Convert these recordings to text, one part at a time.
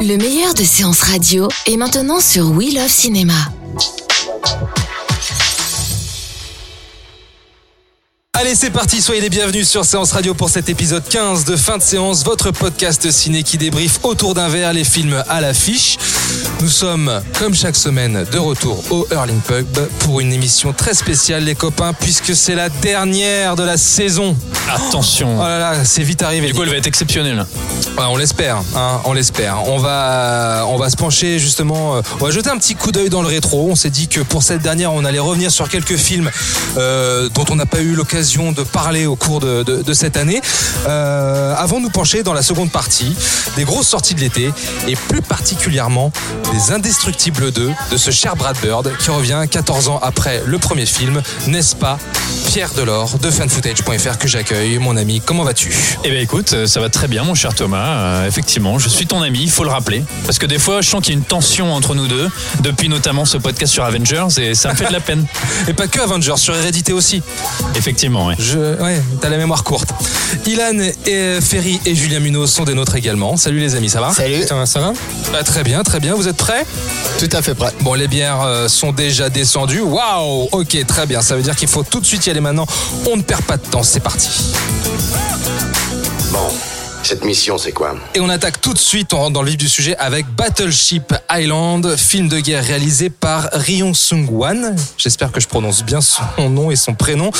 Le meilleur de séances radio est maintenant sur We Love Cinéma. Allez, c'est parti, soyez les bienvenus sur Séance Radio pour cet épisode 15 de fin de séance, votre podcast ciné qui débriefe autour d'un verre les films à l'affiche. Nous sommes, comme chaque semaine, de retour au Hurling Pub pour une émission très spéciale, les copains, puisque c'est la dernière de la saison. Attention. Oh là là, c'est vite arrivé. Du coup, elle va être exceptionnelle. Ouais, on l'espère, hein, on l'espère. On va, on va se pencher justement. euh, on va jeter un petit coup d'œil dans le rétro. On s'est dit que pour cette dernière, on allait revenir sur quelques films euh, dont on n'a pas eu l'occasion de parler au cours de, de- de cette année. Euh, avant de nous pencher dans la seconde partie, des grosses sorties de l'été et plus particulièrement des Indestructibles 2 de ce cher Brad Bird qui revient 14 ans après le premier film, n'est-ce pas? Pierre Delors de fanfootage.fr que j'accueille. Mon ami, comment vas-tu? Eh bien écoute, euh, ça va très bien mon cher Thomas. Euh, effectivement, je suis ton ami, il faut le rappeler. Parce que des fois, je sens qu'il y a une tension entre nous deux, depuis notamment ce podcast sur Avengers, et ça me fait de la peine. Et pas que Avengers, sur Hérédité aussi. Effectivement, ouais. Je, ouais, t'as la mémoire courte. Ilan et Ferry et Julien Munoz sont des nôtres également. Salut les amis, ça va? Salut. Ça va, ça va? Bah, Très bien, très bien. Vous êtes prêts Tout à fait prêt. Bon, les bières euh, sont déjà descendues. Waouh Ok, très bien. Ça veut dire qu'il faut tout de suite y aller maintenant. On ne perd pas de temps. C'est parti. Bon, cette mission, c'est quoi Et on attaque tout de suite, on rentre dans le vif du sujet avec Battleship Island, film de guerre réalisé par Ryong Sung-wan. J'espère que je prononce bien son nom et son prénom.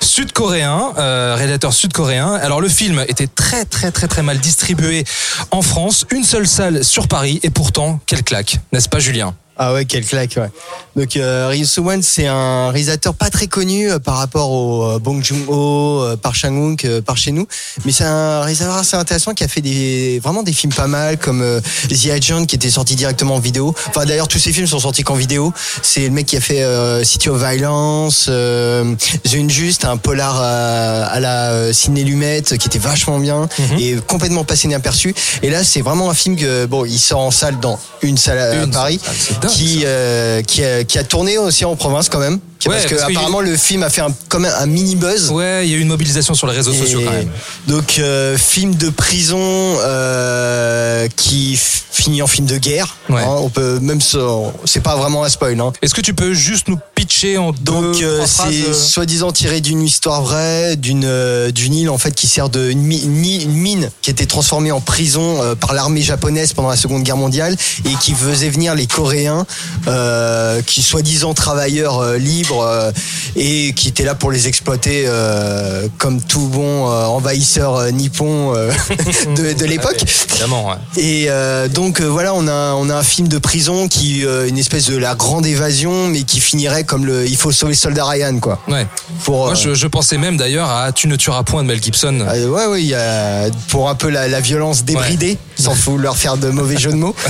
Sud-coréen, euh, réalisateur sud-coréen. Alors le film était très très très très mal distribué en France, une seule salle sur Paris et pourtant quelle claque, n'est-ce pas Julien Ah ouais, quelle claque, ouais. Donc euh, Ryu Soo-won, c'est un réalisateur pas très connu euh, par rapport au euh, Bong Joon-ho, euh, par Chang-wook, euh, par chez nous, mais c'est un réalisateur assez intéressant qui a fait des vraiment des films pas mal comme euh, The Agent qui était sorti directement en vidéo. Enfin d'ailleurs tous ses films sont sortis qu'en vidéo. C'est le mec qui a fait euh, City of Violence, euh, The Unjust, un polar euh, à la euh, Ciné Lumet qui était vachement bien et complètement passé inaperçu. Et là c'est vraiment un film que bon il sort en salle dans une salle à Une Paris salle, qui euh, qui, a, qui a tourné aussi en province quand même. Ouais, parce que parce apparemment le film a fait un, quand même un mini buzz. Ouais, il y a eu une mobilisation sur les réseaux Et sociaux quand même. Donc euh, film de prison euh, qui finit en film de guerre. Ouais. hein. on peut même se- c'est pas vraiment un spoil. Hein. Est-ce que tu peux juste nous pitcher en Donc euh, c'est euh, soi-disant tiré d'une histoire vraie, d'une euh, d'une île en fait qui sert de une, mi- une mi- une mine qui était transformée en prison euh, par l'armée japonaise pendant la Seconde Guerre mondiale et qui faisait venir les Coréens euh, qui soi-disant travailleurs euh, libres euh, et qui étaient là pour les exploiter euh, comme tout bon envahisseur nippon de, de l'époque. Évidemment, ouais. Et donc voilà, on a on a un film de prison qui euh, une espèce de la grande évasion, mais qui finirait comme le il faut sauver soldat Ryan quoi. Ouais. Pour Moi, je, je pensais même d'ailleurs à Tu ne tueras point de Mel Gibson. euh, ouais ouais, il y a pour un peu la, la violence débridée, sans vouloir faire de mauvais jeux de mots.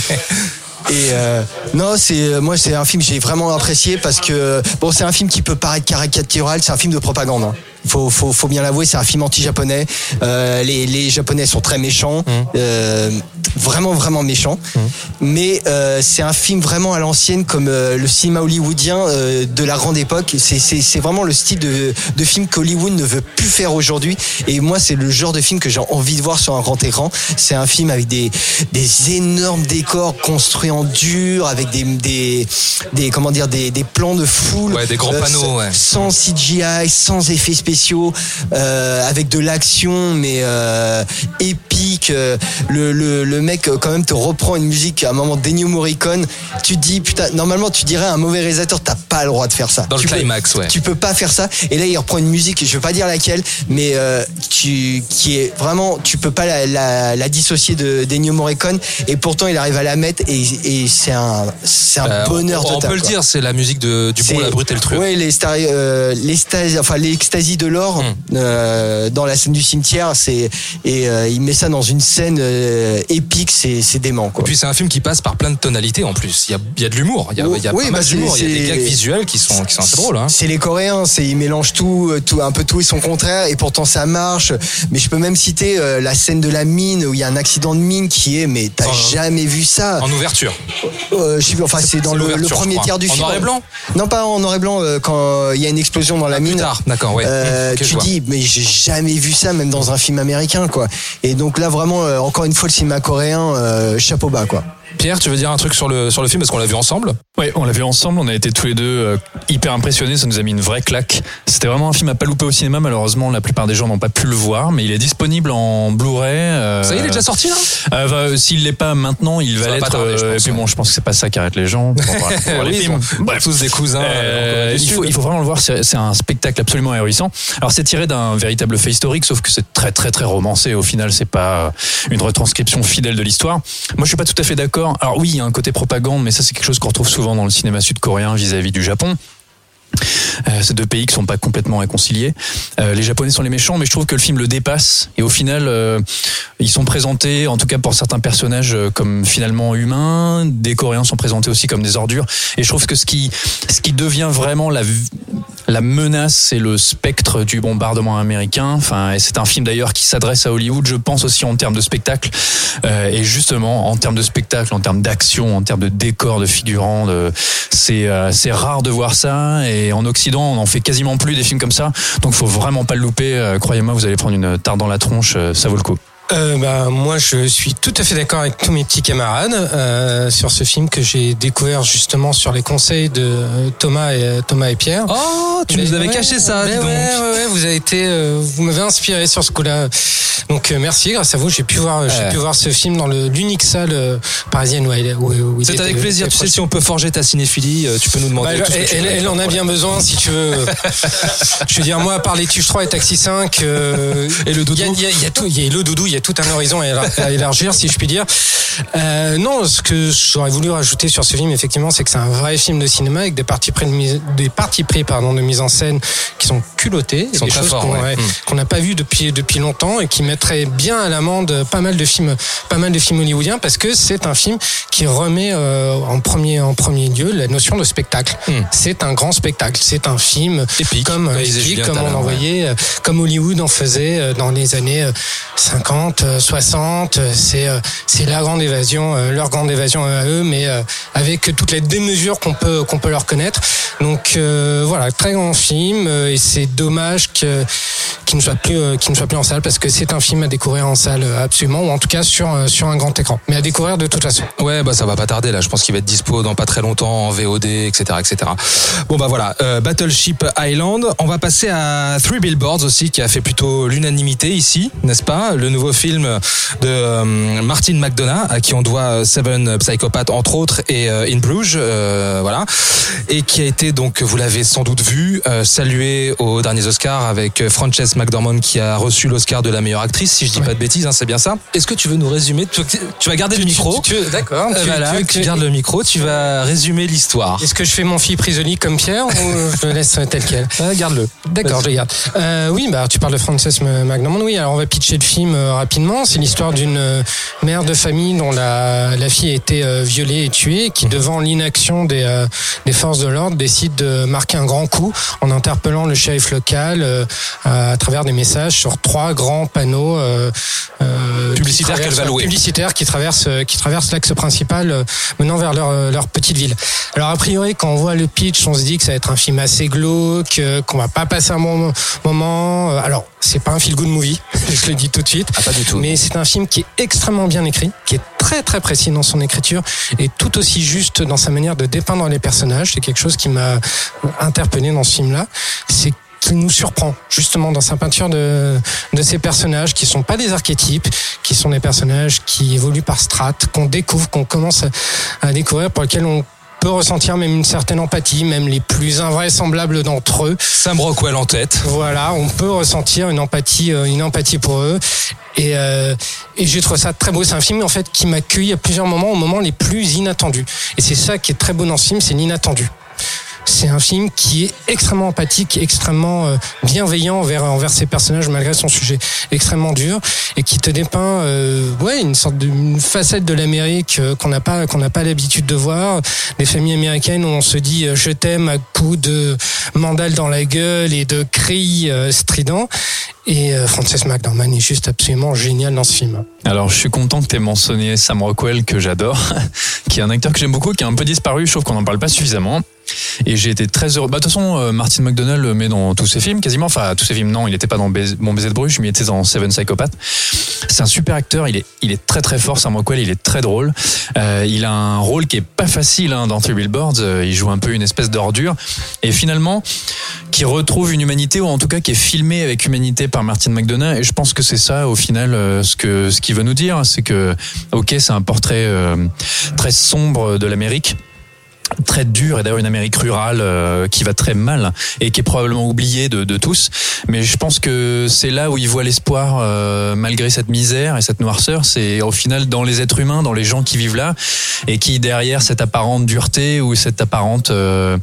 Et euh, non, c'est moi c'est un film que j'ai vraiment apprécié parce que bon c'est un film qui peut paraître caricatural, c'est un film de propagande. hein. Faut, faut, faut bien l'avouer, c'est un film anti-japonais. Euh, les, les japonais sont très méchants, euh, vraiment vraiment méchants. Mais euh, c'est un film vraiment à l'ancienne, comme euh, le cinéma hollywoodien euh, de la grande époque. C'est c'est c'est vraiment le style de, de film qu'Hollywood ne veut plus faire aujourd'hui. Et moi, c'est le genre de film que j'ai envie de voir sur un grand écran. C'est un film avec des des énormes décors construits en dur, avec des des, des comment dire des, des plans de foule, Ouais, des grands panneaux, sans- ouais. sans CGI, sans effets spéciaux, euh, avec de l'action, mais euh, épique. Euh, Le, le, le mec quand même te reprend une musique à un moment d'Ennio Morricone. Tu te dis putain, normalement tu dirais à un mauvais réalisateur, t'as pas le droit de faire ça. Dans le Tu peux- climax, ouais. Tu peux pas faire ça. Et là il reprend une musique, je vais pas dire laquelle, mais euh, tu, qui est vraiment, tu peux pas la, la, la dissocier de d'Ennio Morricone. Et pourtant il arrive à la mettre et, et c'est un, c'est un bonheur on, peut le quoi. dire, c'est la musique de, du bon, la brute et le truc. Ouais, les star- l'extasie, enfin l'extasie de l'or Hmm. euh, dans la scène du cimetière. C'est et euh, il met ça dans une scène euh, épique. C'est c'est dément Et quoi. puis c'est un film qui passe par plein de tonalités en plus. Il y a, il y a de l'humour, il y a, il y a Oui, pas bah, mal d'humour, il y a des gags visuels qui sont, qui sont assez drôles. Hein. C'est les Coréens, c'est ils mélangent tout, tout, un peu tout et son contraire, et pourtant ça marche. Mais je peux même citer la scène de la mine où il y a un accident de mine qui est, mais t'as En- jamais vu ça. En ouverture. Je sais plus, enfin c'est dans le, premier tiers du En film. noir et blanc? Non, pas en noir et blanc. quand il y a une explosion dans la Plus mine. tard, d'accord, ouais. Euh, Je tu dis, mais j'ai jamais vu ça, même dans un film américain, quoi. Et donc là, vraiment, euh, encore une fois, le cinéma coréen, euh, chapeau bas, quoi. Pierre, tu veux dire un truc sur le, sur le film parce qu'on l'a vu ensemble Ouais, on l'a vu ensemble, on a été tous les deux euh, hyper impressionnés, ça nous a mis une vraie claque. C'était vraiment un film à pas louper au cinéma, malheureusement la plupart des gens n'ont pas pu le voir, mais il est disponible en Blu-ray. euh, Ça y est, il est déjà sorti là euh, va- S'il l'est pas maintenant, il Ça va l'être. tarder, je euh, pense, et puis ouais. bon, je pense que c'est pas ça qui arrête les gens. pour voir- pour voir les Oui, films. sont Bref. tous des cousins. Euh, euh, il, faut, il faut vraiment le voir, c'est c'est un spectacle absolument ahurissant. Alors c'est tiré d'un véritable fait historique, sauf que c'est très très très romancé. Au final, c'est pas une retranscription fidèle de l'histoire. Moi, je suis pas tout à fait d'accord. Alors oui, il y a un côté propagande, mais ça c'est quelque chose qu'on retrouve souvent dans le cinéma sud-coréen vis-à-vis du Japon. Euh, ces deux pays qui sont pas complètement réconciliés. Euh, les Japonais sont les méchants, mais je trouve que le film le dépasse. Et au final, euh, ils sont présentés, en tout cas pour certains personnages, comme finalement humains. Des Coréens sont présentés aussi comme des ordures. Et je trouve que ce qui, ce qui devient vraiment la, la menace, c'est le spectre du bombardement américain. Enfin, et c'est un film d'ailleurs qui s'adresse à Hollywood, je pense aussi en termes de spectacle. Euh, et justement, en termes de spectacle, en termes d'action, en termes de décor, de figurants, euh, c'est rare de voir ça. Et en Occident, on en fait quasiment plus des films comme ça. Donc, faut vraiment pas le louper. Euh, croyez-moi, vous allez prendre une tarte dans la tronche. euh, ça vaut le coup. Euh, bah, moi, je suis tout à fait d'accord avec tous mes petits camarades euh, sur ce film que j'ai découvert justement sur les conseils de euh, Thomas et Thomas et Pierre. Oh, tu Mais nous avais ouais, caché ça, dis donc. ouais, ouais, ouais, vous avez été, euh, vous m'avez inspiré sur ce coup-là. Donc euh, merci, grâce à vous, j'ai pu voir, j'ai pu voir ce film dans l'unique salle euh, parisienne où, où- où C'est avec plaisir. Tu sais, si on peut forger ta cinéphilie, euh, tu peux nous Bah, demander. elle, tout ce que tu elle- elle en a bien besoin, si tu veux. Je veux dire, moi, à part les Tuches 3 et Taxi 5, euh, Et le doudou. Il y y y a tout, il y a le doudou, y a tout un horizon à élar- à élargir, si je puis dire. Euh, non, ce que j'aurais voulu rajouter sur ce film, effectivement, c'est que c'est un vrai film de cinéma avec des parties pris de mise, des parties pris, pardon, de mise en scène qui sont culottées, sont des choses forts, qu'on ouais. n'a pas vu depuis depuis longtemps et qui mettraient bien à l'amende pas mal de films, pas mal de films hollywoodiens parce que c'est un film qui remet euh, en premier en premier lieu la notion de spectacle. Mm. C'est un grand spectacle, c'est un film Épique, comme épique, on en voyait, euh, comme Hollywood en faisait dans les années euh, 50, euh, 60. euh, C'est euh, c'est la grande évasion, euh, leur grande évasion à eux, mais euh, avec toutes les démesures qu'on peut qu'on peut leur connaître. Donc euh, voilà, très grand film euh, et c'est dommage que qu'il ne soit plus euh, qu'il ne soit plus en salle parce que c'est un film à découvrir en salle euh, absolument ou en tout cas sur euh, sur un grand écran, mais à découvrir de toute façon. Ouais, bah ça va pas tarder là. Je pense qu'il va être dispo dans pas très longtemps en VOD, etc., etc. Bon bah voilà, euh, Battleship Island. On va passer à Three Billboards aussi, qui a fait plutôt l'unanimité ici, n'est-ce pas? Le nouveau film de euh, Martin McDonough, à qui on doit Seven Psychopaths entre autres et euh, In Bruges, voilà, et qui a été donc, vous l'avez sans doute vu, salué aux derniers Oscars avec euh, Frances McDormand qui a reçu l'Oscar de la meilleure actrice, si je dis pas de bêtises, hein, c'est bien ça. Est-ce que tu veux nous résumer tu, tu vas garder le micro. D'accord. Euh, tu- voilà, tu- gardes le micro, tu vas résumer l'histoire. Est-ce que je fais mon fille prisonnier comme Pierre ou je le laisse tel quel? Euh, garde-le. D'accord, je le garde. Euh, oui, bah tu parles de Frances McDormand. Oui, alors on va pitcher le film euh, rapidement. C'est l'histoire d'une mère de famille dont la, la fille a été violée et tuée, qui devant l'inaction des, des forces de l'ordre décide de marquer un grand coup en interpellant le shérif local à travers des messages sur trois grands panneaux euh, euh, Publicitaires qui qu'elle va traversent- louer. publicitaires qui traversent euh, qui traversent l'axe principal menant vers leur leur petite ville. Alors a priori quand on voit le pitch, on se dit que ça va être un film assez glauque, qu'on va pas passer un bon moment. Alors c'est pas un feel good movie, je le dis tout de suite. Ah, pas du tout. Mais c'est un film qui est extrêmement bien écrit, qui est très très précis dans son écriture et tout aussi juste dans sa manière de dépeindre les personnages. C'est quelque chose qui m'a interpellé dans ce film-là. C'est qu'il nous surprend justement dans sa peinture de, de ces personnages qui sont pas des archétypes, qui sont des personnages qui évoluent par strates, qu'on découvre, qu'on commence à, à découvrir, pour lesquels on peut ressentir même une certaine empathie, même les plus invraisemblables d'entre eux. Sam Rockwell en tête. Voilà, on peut ressentir une empathie, euh, une empathie pour eux. Et, euh, et j'ai trouvé ça très beau. C'est un film en fait qui m'accueille à plusieurs moments, aux moments les plus inattendus. Et c'est ça qui est très beau dans ce film, c'est l'inattendu. C'est un film qui est extrêmement empathique, extrêmement euh, bienveillant envers, envers ses personnages malgré son sujet extrêmement dur et qui te dépeint euh, ouais une sorte de une facette de l'Amérique euh, qu'on n'a pas qu'on n'a pas l'habitude de voir des familles américaines où on se dit euh, je t'aime à coups de mandale dans la gueule et de cris stridents et Frances McDormand est juste absolument génial dans ce film. Alors, je suis content que tu aies mentionné Sam Rockwell, que j'adore, qui est un acteur que j'aime beaucoup, qui a un peu disparu, je trouve qu'on n'en parle pas suffisamment. Et j'ai été très heureux. Bah, de toute façon, euh, Martin McDonald le met dans tous ses films, quasiment. Enfin, tous ses films, non, il n'était pas dans Mon baiser de bruche, mais il était dans Seven Psychopaths. C'est un super acteur, il est, il est très très fort, Sam Rockwell, il est très drôle. Euh, il a un rôle qui est pas facile hein, dans Three Billboards, Euh, il joue un peu une espèce d'ordure. Et finalement, qui retrouve une humanité, ou en tout cas qui est filmé avec humanité par Martin McDonough. Et je pense que c'est ça, au final, euh, ce que ce qu'il veut nous dire, c'est que, ok, c'est un portrait euh, très sombre de l'Amérique très dur et d'ailleurs une Amérique rurale euh, qui va très mal et qui est probablement oubliée de, de tous. Mais je pense que c'est là où il voit l'espoir euh, malgré cette misère et cette noirceur. C'est au final dans les êtres humains dans les gens qui vivent là et qui derrière cette apparente dureté ou cette apparente euh,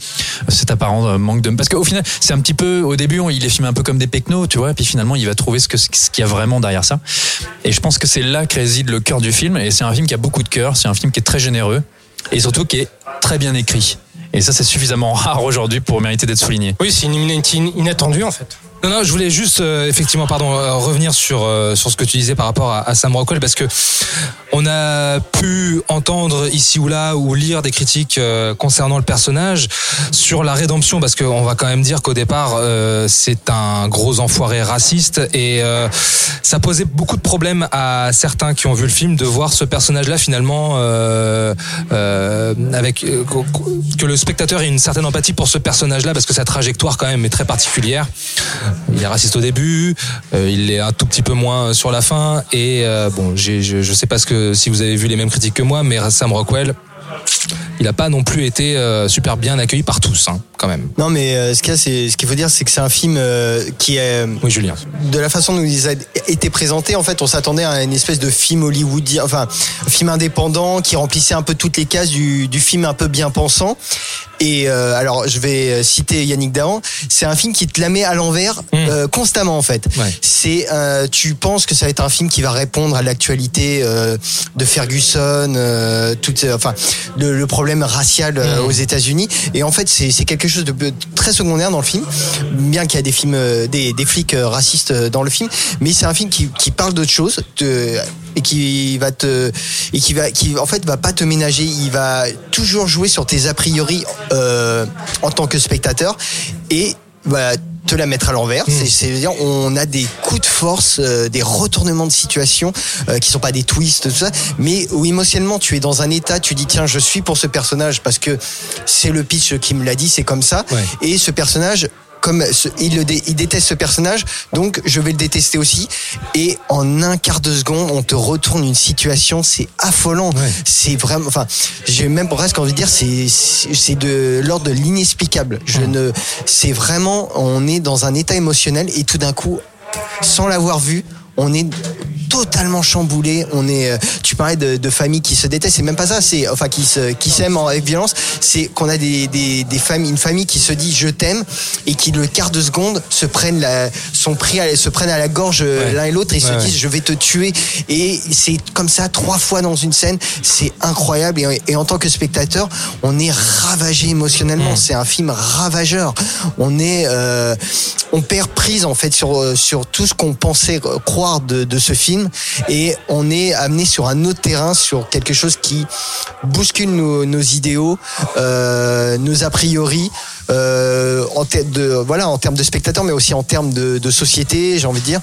cet apparent manque de parce qu'au final c'est un petit peu au début on- il est filmé un peu comme des pecnos tu vois et puis finalement il va trouver ce que ce qu'il y a vraiment derrière ça. Et je pense que c'est là que réside le cœur du film et c'est un film qui a beaucoup de cœur c'est un film qui est très généreux et surtout qui est très bien écrit. Et ça, c'est suffisamment rare aujourd'hui pour mériter d'être souligné. Oui, c'est une humanité inattendue en fait. Non, non, je voulais juste euh, effectivement, pardon, euh, revenir sur euh, sur ce que tu disais par rapport à, à Sam Rockwell parce que on a pu entendre ici ou là ou lire des critiques euh, concernant le personnage sur la rédemption parce qu'on va quand même dire qu'au départ euh, c'est un gros enfoiré raciste et euh, ça posait beaucoup de problèmes à certains qui ont vu le film de voir ce personnage-là finalement avec que le spectateur ait une certaine empathie pour ce personnage-là parce que sa trajectoire quand même est très particulière. Il est raciste au début, euh, il est un tout petit peu moins sur la fin et euh, bon, je, je sais pas ce que si vous avez vu les mêmes critiques que moi, mais Sam Rockwell, il a pas non plus été euh, super bien accueilli par tous, hein, quand même. Non, mais euh, ce qu'il ce qu'il faut dire, c'est que c'est un film euh, qui est Oui, Julien. de la façon dont il a été présenté, en fait, on s'attendait à une espèce de film hollywoodien, enfin, un film indépendant qui remplissait un peu toutes les cases du, du film un peu bien pensant. Et euh, alors, je vais citer Yannick Dahan. C'est un film qui te la met à l'envers euh, constamment, en fait. Ouais. C'est, euh, tu penses que ça va être un film qui va répondre à l'actualité euh, de Ferguson, euh, enfin, le, le problème racial euh, aux États-Unis. Et en fait, c'est quelque chose de de très secondaire dans le film, bien qu'il y a des films, euh, des, des flics euh, racistes dans le film, mais c'est un film qui, qui parle d'autre chose. de- et qui va te et qui va qui en fait va pas te ménager il va toujours jouer sur tes a priori euh, en tant que spectateur et va te la mettre à l'envers. C'est c'est à dire on a des coups de force euh, des retournements de situation euh, qui sont pas des twists tout ça. Mais où émotionnellement tu es dans un état tu dis tiens je suis pour ce personnage parce que c'est le pitch qui me l'a dit c'est comme ça. Ouais. et ce personnage comme ce- il, le dé- il déteste ce personnage, donc je vais le détester aussi. Et en un quart de seconde, on te retourne une situation, c'est affolant. C'est vraiment, enfin, j'ai même presque envie de dire, c'est c'est c'est de l'ordre de l'inexplicable. Je ne, c'est vraiment, on est dans un état émotionnel et tout d'un coup, sans l'avoir vu, on est totalement chamboulé. On est, euh, tu parlais de, de familles qui se détestent, c'est même pas ça. C'est enfin qui se, qui s'aiment en- avec violence. C'est qu'on a des, des, des familles, une famille qui se dit je t'aime et qui le quart de seconde se prennent la, sont pris, à, se prennent à la gorge euh, Ouais. l'un et l'autre et Ouais, se ouais. disent je vais te tuer. Et c'est comme ça trois fois dans une scène. C'est incroyable. Et, et en tant que spectateur, on est ravagé émotionnellement. C'est un film ravageur. On est, euh, on perd prise en fait sur euh, sur tout ce qu'on pensait euh, de, de ce film et on est amené sur un autre terrain, sur quelque chose qui bouscule nos, nos idéaux, euh, nos a priori. Euh, en termes de voilà en termes de spectateurs mais aussi en termes de, de société j'ai envie de dire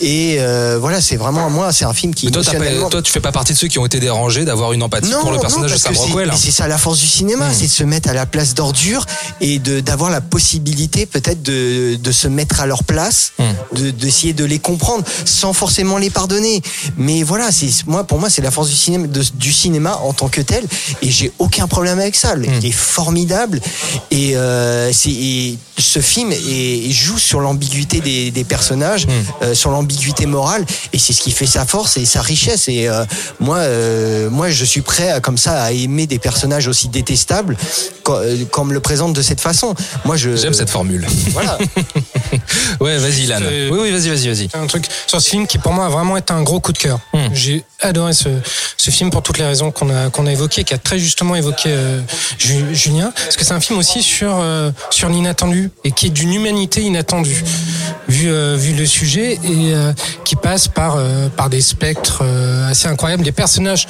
et euh, voilà c'est vraiment moi c'est un film qui Mais toi, pas- tu fais pas partie de ceux qui ont été dérangés d'avoir une empathie pour le personnage de Sam Rockwell. C'est ça la force du cinéma, Hmm. c'est de se mettre à la place d'ordure et d'avoir la possibilité peut-être de, de se mettre à leur place, de d'essayer de les comprendre sans forcément les pardonner. Mais voilà, c'est moi pour moi c'est la force du cinéma de- du cinéma en tant que tel et j'ai aucun problème avec ça. Hmm. Il est formidable et euh, c'est et ce film est- joue sur l'ambiguïté des, des personnages, Hmm. euh, sur l'ambiguïté ambiguïté morale et c'est ce qui fait sa force et sa richesse. Et euh, moi, euh, moi, je suis prêt à, comme ça à aimer des personnages aussi détestables qu'on me le présente de cette façon. Moi, je j'aime cette formule. Voilà. ouais, vas-y, Lan. Oui, oui, vas-y, vas-y, vas-y. Un truc sur ce film qui pour moi a vraiment été un gros coup de cœur. Hmm. J'ai adoré ce, ce film pour toutes les raisons qu'on a qu'on a évoquées, qui a très justement évoqué euh, Ju- Julien, parce que c'est un film aussi sur euh, sur l'inattendu et qui est d'une humanité inattendue, vu euh, vu le sujet et qui passe par par des spectres assez incroyables, des personnages.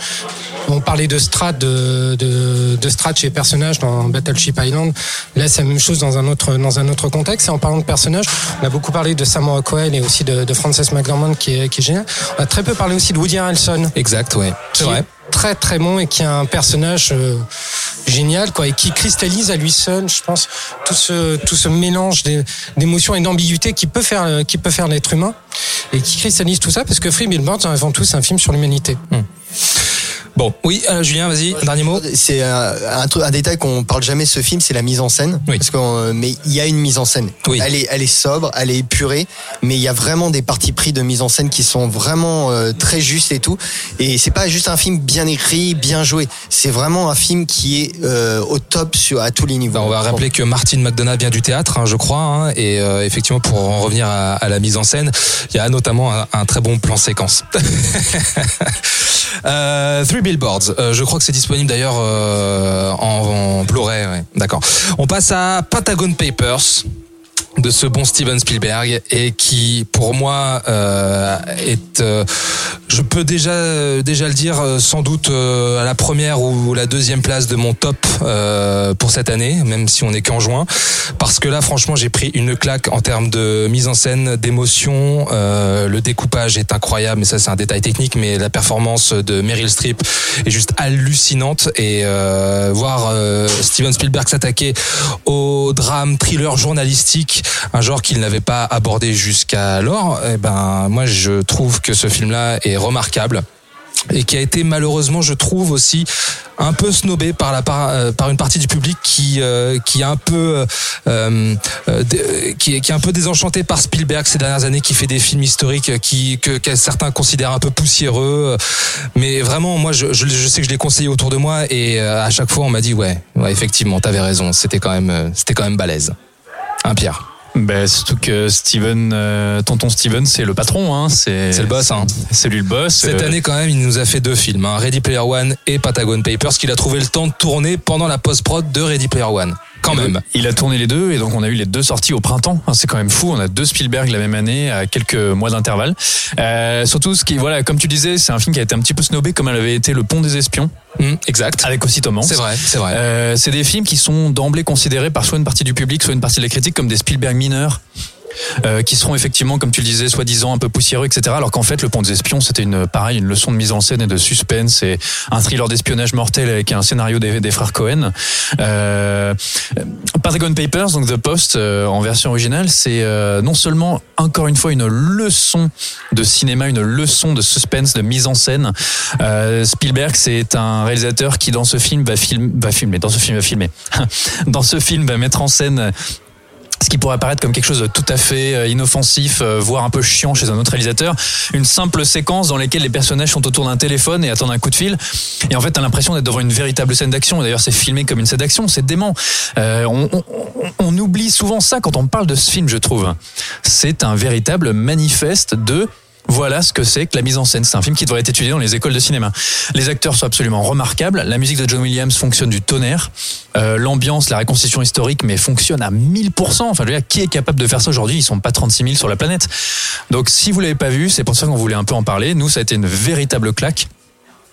On parlait de strat de de, de strat chez les personnages dans Battleship Island. Là, c'est la même chose dans un autre dans un autre contexte. Et en parlant de personnages, on a beaucoup parlé de Sam Rockwell et aussi de, de Frances McDormand qui est qui est génial. On a très peu parlé aussi de Woody Harrelson Exact, ouais. C'est vrai. est très très bon et qui a un personnage euh, génial quoi et qui cristallise à lui seul je pense tout ce tout ce mélange d'é- d'émotions et d'ambiguïté qui peut faire euh, qui peut faire l'être humain et qui cristallise tout ça parce que Free Billboards avant tout c'est un film sur l'humanité Bon, oui, euh, Julien, vas-y, un dernier mot. C'est un, un un détail qu'on parle jamais de ce film, c'est la mise en scène. Oui. Parce qu'on, mais il y a une mise en scène. Oui. Elle est, elle est sobre, elle est épurée, mais il y a vraiment des parties pris de mise en scène qui sont vraiment euh, très justes et tout. Et c'est pas juste un film bien écrit, bien joué. C'est vraiment un film qui est euh, au top sur à tous les niveaux. Bah, on va rappeler que Martin McDonough vient du théâtre, hein, je crois, hein, et euh, effectivement pour en revenir à, à la mise en scène, il y a notamment un, un très bon plan séquence. euh, Three Billboards, euh, je crois que c'est disponible d'ailleurs euh, en, en. D'accord. On passe à Pentagon Papers de ce bon Steven Spielberg et qui pour moi euh, est euh, je peux déjà déjà le dire euh, sans doute euh, à la première ou la deuxième place de mon top pour cette année même si on est qu'en juin. Parce que là franchement j'ai pris une claque en termes de mise en scène d'émotion. Le découpage est incroyable mais ça c'est un détail technique mais la performance de Meryl Streep est juste hallucinante. Et voir Steven Spielberg s'attaquer au drame thriller journalistique un genre qu'il n'avait pas abordé jusqu'alors eh ben moi je trouve que ce film là est remarquable et qui a été malheureusement, je trouve aussi un peu snobé par la par, euh, par une partie du public qui euh, qui est un peu euh, euh, qui, qui est un peu désenchanté par Spielberg ces dernières années, qui fait des films historiques qui que, certains considèrent un peu poussiéreux. Mais vraiment, moi, je, je, je sais que je l'ai conseillé autour de moi et euh, à chaque fois, on m'a dit ouais, ouais, effectivement, t'avais raison, c'était quand même c'était quand même balèze. Un Pierre, Ben, surtout que Steven, euh, tonton Steven, c'est le patron, hein. C'est c'est le boss. Hein. C'est lui le boss. Cette Euh, année, quand même, il nous a fait deux films, hein, Ready Player One et Patagon Papers, qu'il a trouvé le temps de tourner pendant la post-prod de Ready Player One. Quand même. Il a tourné les deux et donc on a eu les deux sorties au printemps. Hein, C'est quand même fou. On a deux Spielberg la même année à quelques mois d'intervalle. Euh, surtout ce qui, voilà, comme tu disais, c'est un film qui a été un petit peu snobé comme elle avait été Le Pont des Espions Hum, exact. avec aussi Tom Hanks. C'est vrai, c'est vrai. Euh, c'est des films qui sont d'emblée considérés par soit une partie du public, soit une partie de la critique comme des Spielberg mineurs. Euh, qui seront effectivement, comme tu le disais, soi-disant un peu poussiéreux, etc. Alors qu'en fait, Le Pont des Espions, c'était une pareil, une leçon de mise en scène et de suspense et un thriller d'espionnage mortel avec un scénario des, des frères Cohen. Euh, Pentagon Papers, donc The Post euh, en version originale, c'est euh, non seulement encore une fois une leçon de cinéma, une leçon de suspense, de mise en scène. Euh, Spielberg, c'est un réalisateur qui dans ce film va, film, va filmer, dans ce film va filmer, dans ce film va mettre en scène ce qui pourrait apparaître comme quelque chose de tout à fait euh, inoffensif, euh, voire un peu chiant chez un autre réalisateur, une simple séquence dans laquelle les personnages sont autour d'un téléphone et attendent un coup de fil. Et en fait, t'as l'impression d'être devant une véritable scène d'action. D'ailleurs, c'est filmé comme une scène d'action, c'est dément. Euh, on- on- on oublie souvent ça quand on parle de ce film, je trouve. C'est un véritable manifeste de voilà ce que c'est que la mise en scène. C'est un film qui devrait être étudié dans les écoles de cinéma. Les acteurs sont absolument remarquables. La musique de John Williams fonctionne du tonnerre. Euh, L'ambiance, la reconstitution historique, mais fonctionne à 1000%. Enfin, je veux dire, qui est capable de faire ça aujourd'hui? Ils sont pas 36 000 sur la planète. Donc, si vous l'avez pas vu, c'est pour ça qu'on voulait un peu en parler. Nous, ça a été une véritable claque.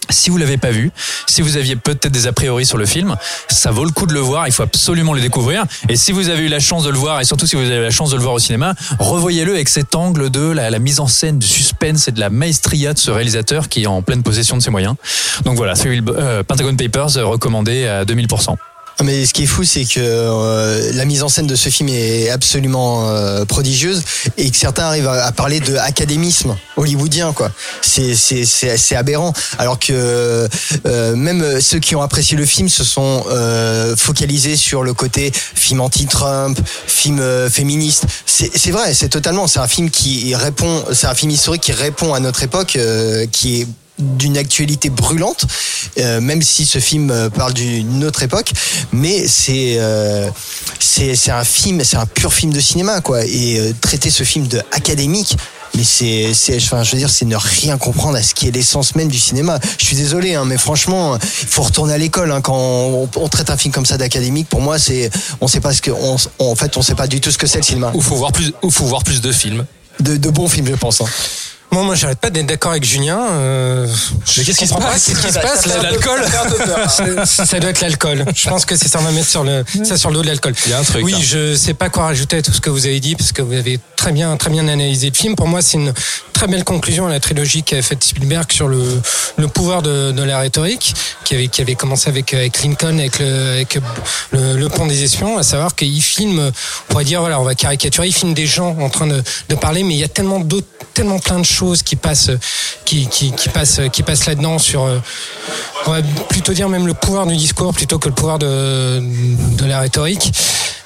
Si vous l'avez pas vu, si vous aviez peut-être des a priori sur le film, ça vaut le coup de le voir. Il faut absolument le découvrir. Et si vous avez eu la chance de le voir, et surtout si vous avez la chance de le voir au cinéma, revoyez-le avec cet angle de la, mise en scène, du suspense et de la maestria de ce réalisateur qui est en pleine possession de ses moyens. Donc voilà, euh, Pentagon Papers euh, recommandé à 2000%. Mais ce qui est fou, c'est que euh, la mise en scène de ce film est absolument euh, prodigieuse et que certains arrivent à, parler de académisme hollywoodien, quoi. C'est c'est c'est c'est aberrant. Alors que euh, même ceux qui ont apprécié le film se sont euh, focalisés sur le côté film anti-Trump, film euh, féministe. C'est c'est vrai, c'est totalement. C'est un film qui répond. C'est un film historique qui répond à notre époque, euh, qui est d'une actualité brûlante, euh, même si ce film euh, parle d'une autre époque, mais c'est euh, c'est c'est un film, c'est un pur film de cinéma quoi. Et euh, traiter ce film de académique. Mais c'est, c'est, enfin, je veux dire, c'est ne rien comprendre à ce qui est l'essence même du cinéma. Je suis désolé, hein, mais franchement, il faut retourner à l'école hein, quand on, on traite un film comme ça d'académique. Pour moi, c'est, on sait pas ce que, on, en fait, on sait pas du tout ce que c'est le cinéma. Ou faut voir plus, ou faut voir plus de films. De, de bons films, je pense. Hein. Moi, moi, j'arrête pas d'être d'accord avec Julien. euh, Mais qu'est-ce qui se passe Qu'est-ce qui se passe? l'alcool ça, ça doit être l'alcool. Je pense que c'est ça, on va mettre sur le, ça sur le dos de l'alcool. Il y a un truc, Oui, là. je sais pas quoi rajouter à tout ce que vous avez dit parce que vous avez très bien, très bien analysé le film. Pour moi, c'est une très belle conclusion à la trilogie qu'a faite Spielberg sur le, le pouvoir de, de la rhétorique, qui avait, qui avait commencé avec, avec Lincoln, avec le, avec le, le pont des espions, à savoir qu'il filme, on pourrait dire, voilà, on va caricaturer, il filme des gens en train de, de parler, mais il y a tellement d'autres, tellement plein de choses qui passent, qui, qui, qui passent, qui passent là-dedans sur, euh, on va plutôt dire même le pouvoir du discours plutôt que le pouvoir de, de la rhétorique.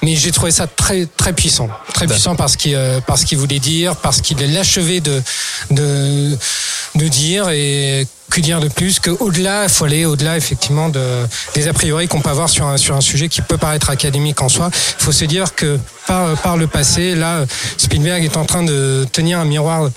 Mais j'ai trouvé ça très très puissant, très puissant parce qu'il euh, parce qu'il voulait dire, parce qu'il l'achevé de de de dire et que dire de plus que au-delà, il faut aller au-delà effectivement de des a priori qu'on peut avoir sur un sur un sujet qui peut paraître académique en soi. Il faut se dire que par par le passé, là, Spielberg est en train de tenir un miroir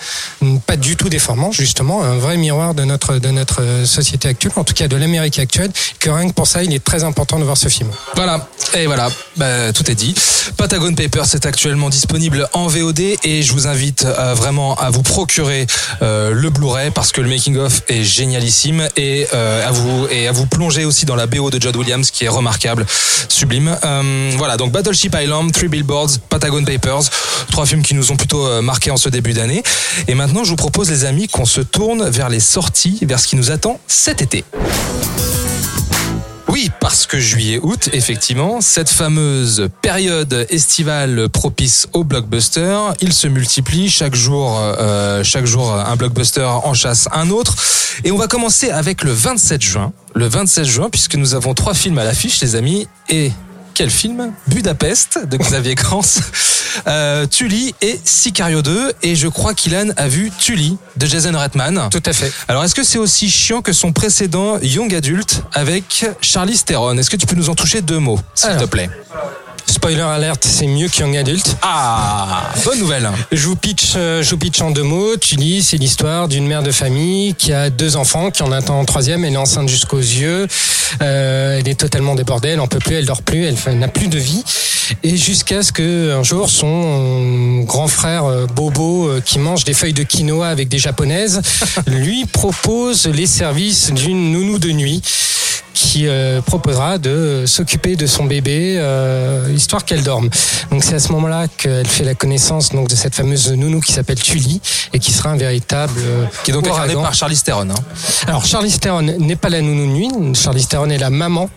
pas du tout déformant, justement, un vrai miroir de notre de notre société actuelle, en tout cas de l'Amérique actuelle. Que rien que pour ça, il est très important de voir ce film. Voilà, et voilà, bah, tout est dit. Patagon Papers est actuellement disponible en VOD et je vous invite euh, vraiment à vous procurer euh, le Blu-ray parce que le making of est génialissime et euh, à vous et à vous plonger aussi dans la BO de John Williams qui est remarquable, sublime. Euh, voilà, donc Battleship Island, Three Billboards, Patagon Papers, trois films qui nous ont plutôt euh, marqués en ce début d'année. Et maintenant, je vous propose les amis qu'on se tourne vers les sorties, vers ce qui nous attend cet été. Oui, parce que juillet-août, effectivement, cette fameuse période estivale propice au blockbuster, il se multiplie chaque jour, euh, chaque jour un blockbuster en chasse un autre. Et on va commencer avec le 27 juin. Le 27 juin, puisque nous avons trois films à l'affiche, les amis, et quel film Budapest de Xavier Krans, euh, Tully et Sicario 2. Et je crois qu'Ilan a vu Tully de Jason Reitman. Tout à fait. Alors, est-ce que c'est aussi chiant que son précédent Young Adult avec Charlie Theron? Est-ce que tu peux nous en toucher deux mots, s'il te plaît? Spoiler alerte, c'est mieux que Young Adult. Ah, bonne nouvelle. Je vous pitch, euh, je vous pitch en deux mots. Tully, c'est l'histoire d'une mère de famille qui a deux enfants, qui en attend un troisième. Elle est enceinte jusqu'aux yeux. Euh, elle est totalement débordée. Elle en peut plus. Elle dort plus. Elle fait- n'a plus de vie. Et jusqu'à ce que un jour son grand frère euh, Bobo, euh, qui mange des feuilles de quinoa avec des japonaises, lui propose les services d'une nounou de nuit qui euh, proposera de s'occuper de son bébé euh, histoire qu'elle dorme. Donc c'est à ce moment-là qu'elle fait la connaissance donc de cette fameuse nounou qui s'appelle Tully et qui sera un véritable euh, Qui est donc incarné ouragan. par Charlie Theron. hein. Alors Charlie Theron n'est pas la nounou de nuit, Charlie Theron est la maman.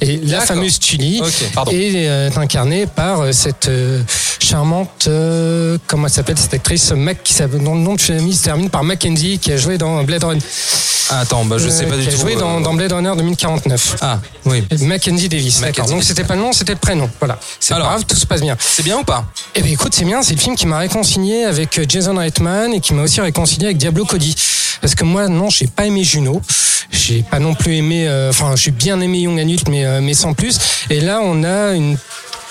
Et la fameuse Tully Ok, pardon. est euh, incarnée par euh, cette euh, charmante, comment elle s'appelle cette actrice, Mac, qui dont le nom de famille se termine par Mackenzie, qui a joué dans Blade Runner. Ah, Attends, bah, je sais pas du qui a tout. joué dans, dans Blade Runner 2049. Ah, oui. Mackenzie Davis. D'accord. Donc c'était pas le nom, c'était le prénom. Voilà. C'est grave, tout se passe bien. C'est bien ou pas? Eh bien écoute, c'est bien, c'est le film qui m'a réconcilié avec Jason Reitman et qui m'a aussi réconcilié avec Diablo Cody. Parce que moi, non, j'ai pas aimé Juno. J'ai pas non plus aimé, euh, enfin, j'ai bien aimé Young Adult, mais, euh, mais sans plus. Et là, on a une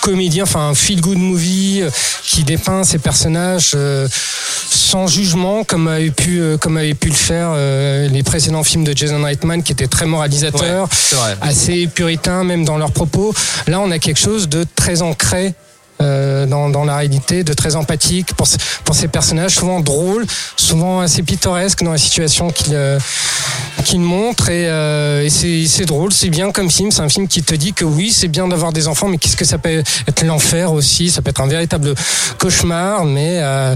comédie, enfin un feel-good movie euh, qui dépeint ces personnages euh, sans jugement, comme avait pu, euh, comme avait pu le faire euh, les précédents films de Jason Reitman, qui étaient très moralisateurs, Ouais, assez puritains même dans leurs propos. Là, on a quelque chose de très ancré. Euh, dans, dans la réalité, de très empathique pour, pour ces personnages, souvent drôles, souvent assez pittoresques dans la situation qu'il euh, qu'il montre. Et, euh, et c'est drôle, c'est bien comme film. C'est un film qui te dit que oui, c'est bien d'avoir des enfants, mais qu'est-ce que ça peut être l'enfer aussi? Ça peut être un véritable cauchemar, mais. euh,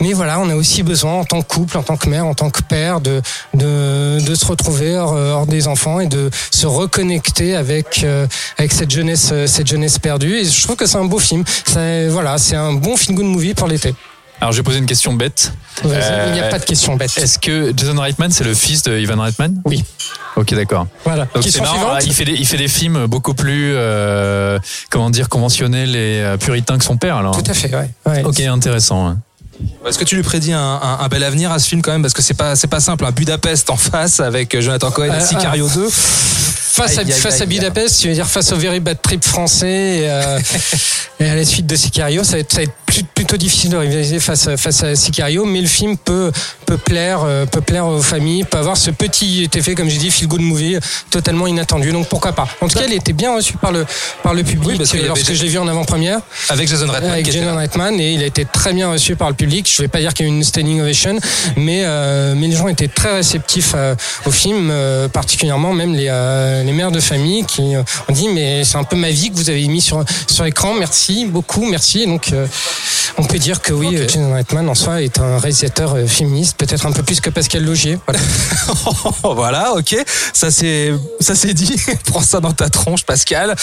mais voilà, on a aussi besoin en tant que couple, en tant que mère, en tant que père, de de, de se retrouver hors, hors, des enfants et de se reconnecter avec euh, avec cette jeunesse cette jeunesse perdue. Et je trouve que c'est un beau film. Ça, voilà, c'est un bon feel good movie pour l'été. Alors, je vais poser une question bête. il n'y a pas de question bête. Est-ce que Jason Reitman, c'est le fils de Ivan Reitman? Oui. Ok, d'accord. Voilà. Donc c'est marrant, il fait, des, il fait des films beaucoup plus, euh, comment dire, conventionnels et euh, puritains que son père, alors. Tout à fait, ouais. ouais. Ok, intéressant. Est-ce que tu lui prédis un, un, un, bel avenir à ce film quand même? Parce que c'est pas c'est pas simple un Budapest en face avec Jonathan Cohen et Sicario 2 face à, face à Budapest, tu veux dire face au Very Bad Trip français et, euh, et à la suite de Sicario, ça va être, ça va être plutôt difficile de rivaliser face, face à Sicario, mais le film peut, peut, plaire, peut plaire aux familles, peut avoir ce petit effet, comme j'ai dit, feel good movie, totalement inattendu. Donc pourquoi pas? En tout cas, il était bien reçu par le, par le public oui, parce que lorsque je l'ai vu en avant-première. Avec Jason Reitman. Avec Jason Reitman, et il a été très bien reçu par le public. Je vais pas dire qu'il y a eu une standing ovation, mais, euh, mais les gens étaient très réceptifs euh, au film, euh, particulièrement même les, les mères de famille qui ont dit mais c'est un peu ma vie que vous avez mis sur, sur écran. Merci beaucoup, merci. Donc on peut dire que oui, okay. Jason Reitman en soi est un réalisateur féministe, peut-être un peu plus que Pascal Logier. Voilà, voilà ok, ça c'est ça c'est dit. Prends ça dans ta tronche, Pascal.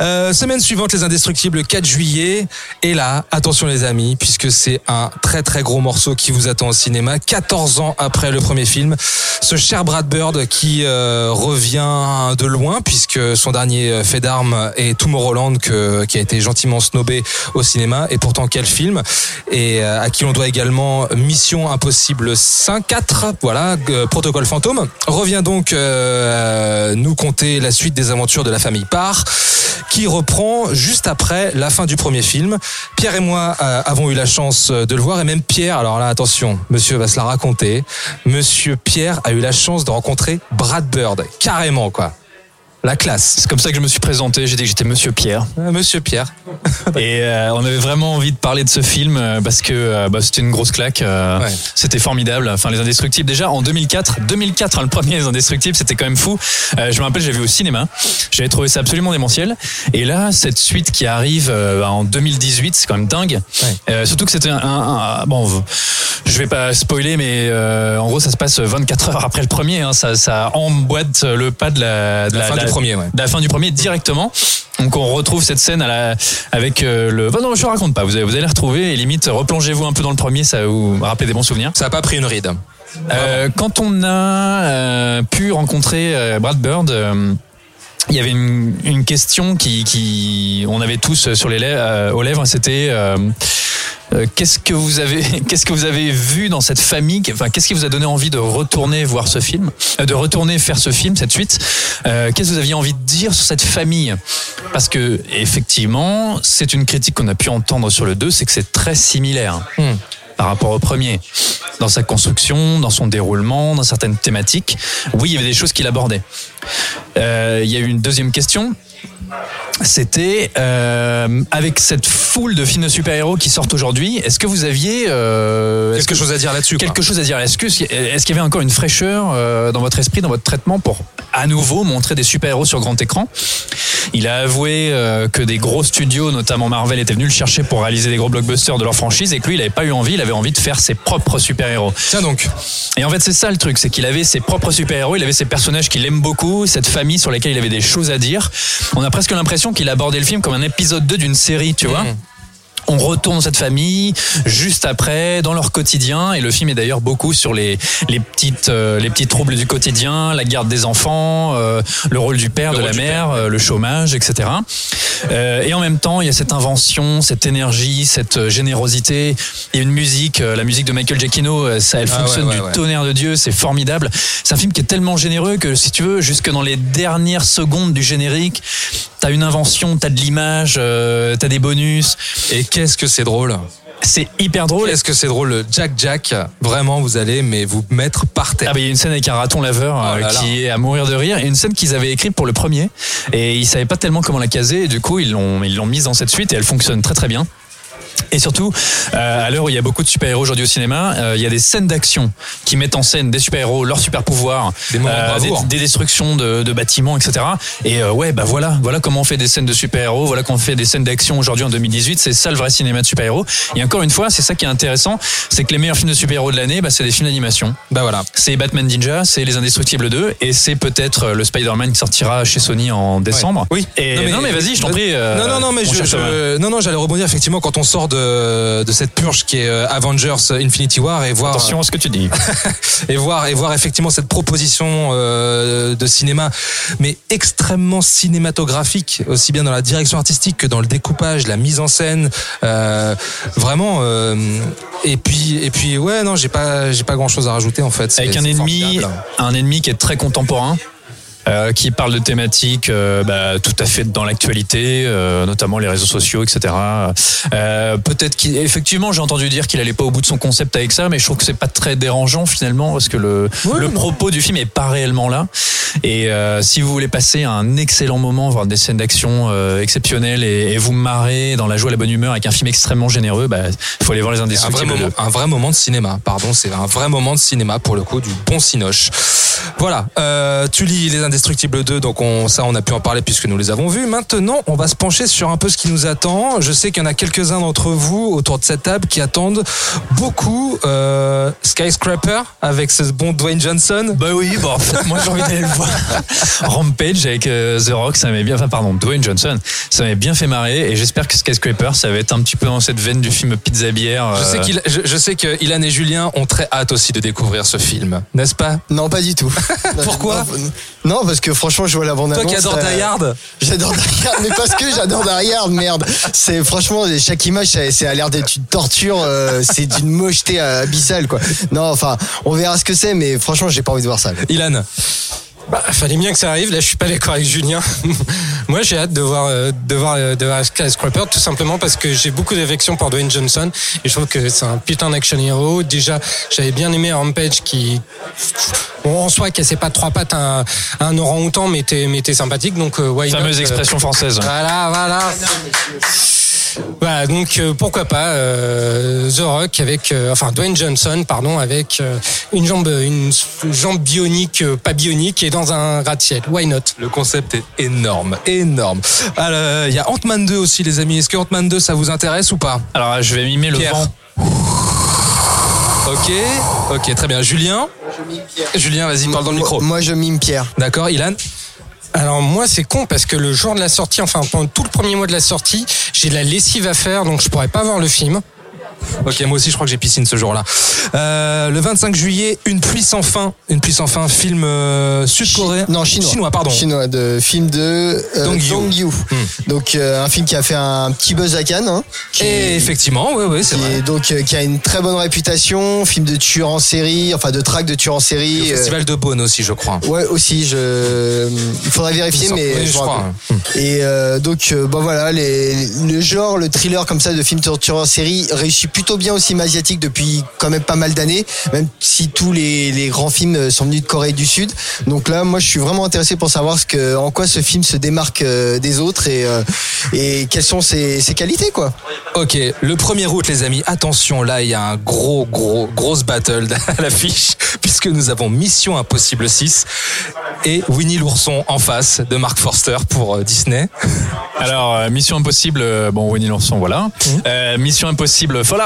Euh, semaine suivante, les Indestructibles, le 4 juillet. Et là, attention les amis, puisque c'est un très très gros morceau qui vous attend au cinéma. 14 ans après le premier film, ce cher Brad Bird qui euh, revient de loin, puisque son dernier fait d'armes est Tomorrowland, que, qui a été gentiment snobé au cinéma. Et pourtant, quel film. Et à qui on doit également Mission Impossible 5, 4, voilà, euh, Protocole Fantôme, revient donc euh, nous conter la suite des aventures de la famille Parr, qui reprend juste après la fin du premier film. Pierre et moi euh, avons eu la chance de le voir, et même Pierre, alors là attention, monsieur va se la raconter, monsieur Pierre a eu la chance de rencontrer Brad Bird, carrément quoi la classe. C'est comme ça que je me suis présenté. J'ai dit que j'étais Monsieur Pierre. Euh, Monsieur Pierre. et euh, on avait vraiment envie de parler de ce film euh, parce que euh, bah, c'était une grosse claque. Euh, ouais. C'était formidable. Enfin, Les Indestructibles. Déjà en 2004, 2004, hein, le premier Les Indestructibles, c'était quand même fou. je me rappelle, j'avais vu au cinéma. J'avais trouvé ça absolument démentiel. Et là, cette suite qui arrive en 2018, c'est quand même dingue. Ouais. surtout que c'était un, un, un, bon, je vais pas spoiler, mais en gros, ça se passe 24 heures après le premier. Hein, ça, ça emboîte le pas de la, de la, la, la premier, ouais. de la fin du premier directement. Donc on retrouve cette scène à la, avec euh, le. Oh non, je raconte pas. Vous allez, vous allez la retrouver et limite replongez-vous un peu dans le premier, ça va vous rappeler des bons souvenirs. Ça a pas pris une ride. Euh, quand on a euh, pu rencontrer euh, Brad Bird. il y avait une, une question qui, qui, on avait tous sur les lèvres, aux lèvres, c'était qu'est-ce que vous avez qu'est-ce que vous avez vu dans cette famille enfin qu'est-ce qui vous a donné envie de retourner voir ce film de retourner faire ce film cette suite euh, qu'est-ce que vous aviez envie de dire sur cette famille? Parce que effectivement c'est une critique qu'on a pu entendre sur le 2 c'est que c'est très similaire hmm. par rapport au premier. Dans sa construction dans son déroulement dans certaines thématiques oui il y avait des choses qu'il abordait. Euh, il y a eu une deuxième question c'était euh, avec cette foule de films de super-héros qui sortent aujourd'hui. Est-ce que vous aviez euh, quelque que, chose à dire là-dessus Quelque quoi. chose à dire? Est-ce que est-ce qu'il y avait encore une fraîcheur euh, dans votre esprit, dans votre traitement pour à nouveau montrer des super-héros sur grand écran? Il a avoué euh, que des gros studios, notamment Marvel, étaient venus le chercher pour réaliser des gros blockbusters de leur franchise et que lui, il n'avait pas eu envie. Il avait envie de faire ses propres super-héros. Tiens donc. Et en fait, c'est ça le truc, c'est qu'il avait ses propres super-héros. Il avait ses personnages qu'il aime beaucoup, cette famille sur laquelle il avait des choses à dire. On a presque l'impression qu'il abordait le film comme un épisode 2 d'une série, tu vois. On retourne cette famille juste après dans leur quotidien et le film est d'ailleurs beaucoup sur les les petites euh, les petits troubles du quotidien, la garde des enfants, euh, le rôle du père, Le de la mère, euh, le chômage, etc. Euh, et en même temps, il y a cette invention, cette énergie, cette euh, générosité. Il y a une musique, euh, la musique de Michael Giacchino, ça elle Ah fonctionne ouais, ouais, du ouais. tonnerre de Dieu, c'est formidable. C'est un film qui est tellement généreux que si tu veux, jusque dans les dernières secondes du générique, t'as une invention, t'as de l'image, euh, t'as des bonus. Et qu'est-ce que c'est drôle C'est hyper drôle. Qu'est-ce que c'est drôle le Jack Jack Vraiment, vous allez mais vous mettre par terre. Ah bah, il y a une scène avec un raton laveur Oh euh, là. qui est à mourir de rire et une scène qu'ils avaient écrite pour le premier et ils savaient pas tellement comment la caser et du coup ils l'ont ils l'ont mise dans cette suite et elle fonctionne très très bien. Et surtout, euh, à l'heure où il y a beaucoup de super-héros aujourd'hui au cinéma, euh, il y a des scènes d'action qui mettent en scène des super-héros, leurs super-pouvoirs, Des euh, des, destructions de, de bâtiments, etc. Et euh, ouais, bah voilà, voilà comment on fait des scènes de super-héros, voilà comment on fait des scènes d'action aujourd'hui en 2018. C'est ça le vrai cinéma de super-héros. Et encore une fois, c'est ça qui est intéressant, c'est que les meilleurs films de super-héros de l'année, bah, c'est des films d'animation. Bah voilà. C'est Batman Ninja, c'est Les Indestructibles 2, et c'est peut-être euh, le Spider-Man qui sortira chez Sony en décembre. Oui. Et non mais, vas-y, je t'en prie. euh, non, non, non, mais je, non, non, j'allais rebondir effectivement quand on sort de, de cette purge qui est euh, Avengers Infinity War et voir Attention à ce que tu dis. et voir et voir effectivement cette proposition euh, de cinéma, mais extrêmement cinématographique, aussi bien dans la direction artistique que dans le découpage, la mise en scène, euh, vraiment. euh, et puis et puis ouais, non, j'ai pas j'ai pas grand chose à rajouter en fait. Avec un ennemi, formidable. un ennemi qui est très contemporain. Euh, qui parle de thématiques euh, bah, tout à fait dans l'actualité, euh, notamment les réseaux sociaux, etc. Euh, Peut-être qu'effectivement, j'ai entendu dire qu'il allait pas au bout de son concept avec ça, mais je trouve que c'est pas très dérangeant finalement parce que le, le propos du film est pas réellement là. Et euh, si vous voulez passer un excellent moment, voir des scènes d'action euh, exceptionnelles et, et vous marrer dans la joie, et la bonne humeur avec un film extrêmement généreux, bah, il faut aller voir les un vrai, Indestructibles. moment, un vrai moment de cinéma, pardon, c'est un vrai moment de cinéma pour le coup, du bon cinoche. Voilà, euh, tu lis Les Indestructibles 2, donc on, ça on a pu en parler puisque nous les avons vus. Maintenant, on va se pencher sur un peu ce qui nous attend. Je sais qu'il y en a quelques-uns d'entre vous autour de cette table qui attendent beaucoup euh, Skyscraper avec ce bon Dwayne Johnson. Bah oui, bon, en fait, moi j'ai envie d'aller le voir. Rampage avec euh, The Rock, ça m'avait bien, enfin pardon, Dwayne Johnson, ça m'avait bien fait marrer et j'espère que Skyscraper, ça va être un petit peu dans cette veine du film Pizza Bière. Je sais, euh, qu'il, je, je sais que Ilan et Julien ont très hâte aussi de découvrir ce film, n'est-ce pas? Non, pas du tout. Pourquoi? non, non, parce que franchement, je vois la bande Toi qui adores Die Hard J'adore Die Hard, mais parce que j'adore Die Hard, merde. C'est franchement chaque image, ça, ça a l'air d'être une torture. euh, c'est d'une mocheté euh, abyssale, quoi. Non, enfin, on verra ce que c'est, mais franchement, j'ai pas envie de voir ça. Ilan Bah, fallait bien que ça arrive. Là, je suis pas d'accord avec Julien. Moi, j'ai hâte de voir, euh, de voir, euh, de voir Skyscraper, tout simplement parce que j'ai beaucoup d'affection pour Dwayne Johnson et je trouve que c'est un putain d'action hero. Déjà, j'avais bien aimé Rampage qui, bon, en soi, cassait pas trois pattes à un, un orang-outan, mais était, mais était sympathique. Donc, euh, why fameuse not, euh, expression française. Voilà, voilà. Voilà, donc euh, pourquoi pas euh, The Rock avec, euh, enfin Dwayne Johnson, pardon, avec euh, une jambe, une jambe bionique, euh, pas bionique, et dans un gratte-ciel. Why not? Le concept est énorme, énorme. Alors, Il y a Ant-Man 2 aussi, les amis. Est-ce que Ant-Man 2, ça vous intéresse ou pas? Alors je vais mimer le Pierre. vent. Ok, ok, très bien. Julien? Julien, vas-y, parle dans le micro. Moi, je mime Pierre. D'accord, Ilan? Alors moi c'est con parce que le jour de la sortie, enfin pendant tout le premier mois de la sortie, j'ai de la lessive à faire, donc je pourrais pas voir le film. Ok, moi aussi, je crois que j'ai piscine ce jour-là. Euh, le 25 juillet, Une pluie sans fin. Une pluie sans fin, film euh, sud-coréen. Non, chinois. Chinois, pardon. Chinois, de film de euh, Dong Yu. Dong Yu. Donc, euh, un film qui a fait un petit buzz à Cannes. hein, qui Et effectivement, oui, oui, c'est qui vrai. est donc euh, qui a une très bonne réputation, film de tueur en série, enfin de track de tueur en série. Euh, Festival de Beaune aussi, je crois. Ouais, aussi, je. Il faudrait vérifier, Il me mais semble- oui, je me crois, rappelle. Et euh, donc, euh, bah voilà, les, le genre, le thriller comme ça de film de tueur en série réussit plutôt bien au cinéma asiatique depuis quand même pas mal d'années, même si tous les, les grands films sont venus de Corée du Sud. Donc là, moi, je suis vraiment intéressé pour savoir ce que, en quoi ce film se démarque euh, des autres et, euh, et quelles sont ses, ses qualités, quoi. Ok, le 1er août, les amis, attention, là, il y a un gros, gros, grosse battle à l'affiche, puisque nous avons Mission Impossible 6 et Winnie l'ourson en face de Mark Forster pour euh, Disney. Alors euh, Mission Impossible, euh, bon Winnie l'ourson, voilà. Euh, Mission Impossible Fallout,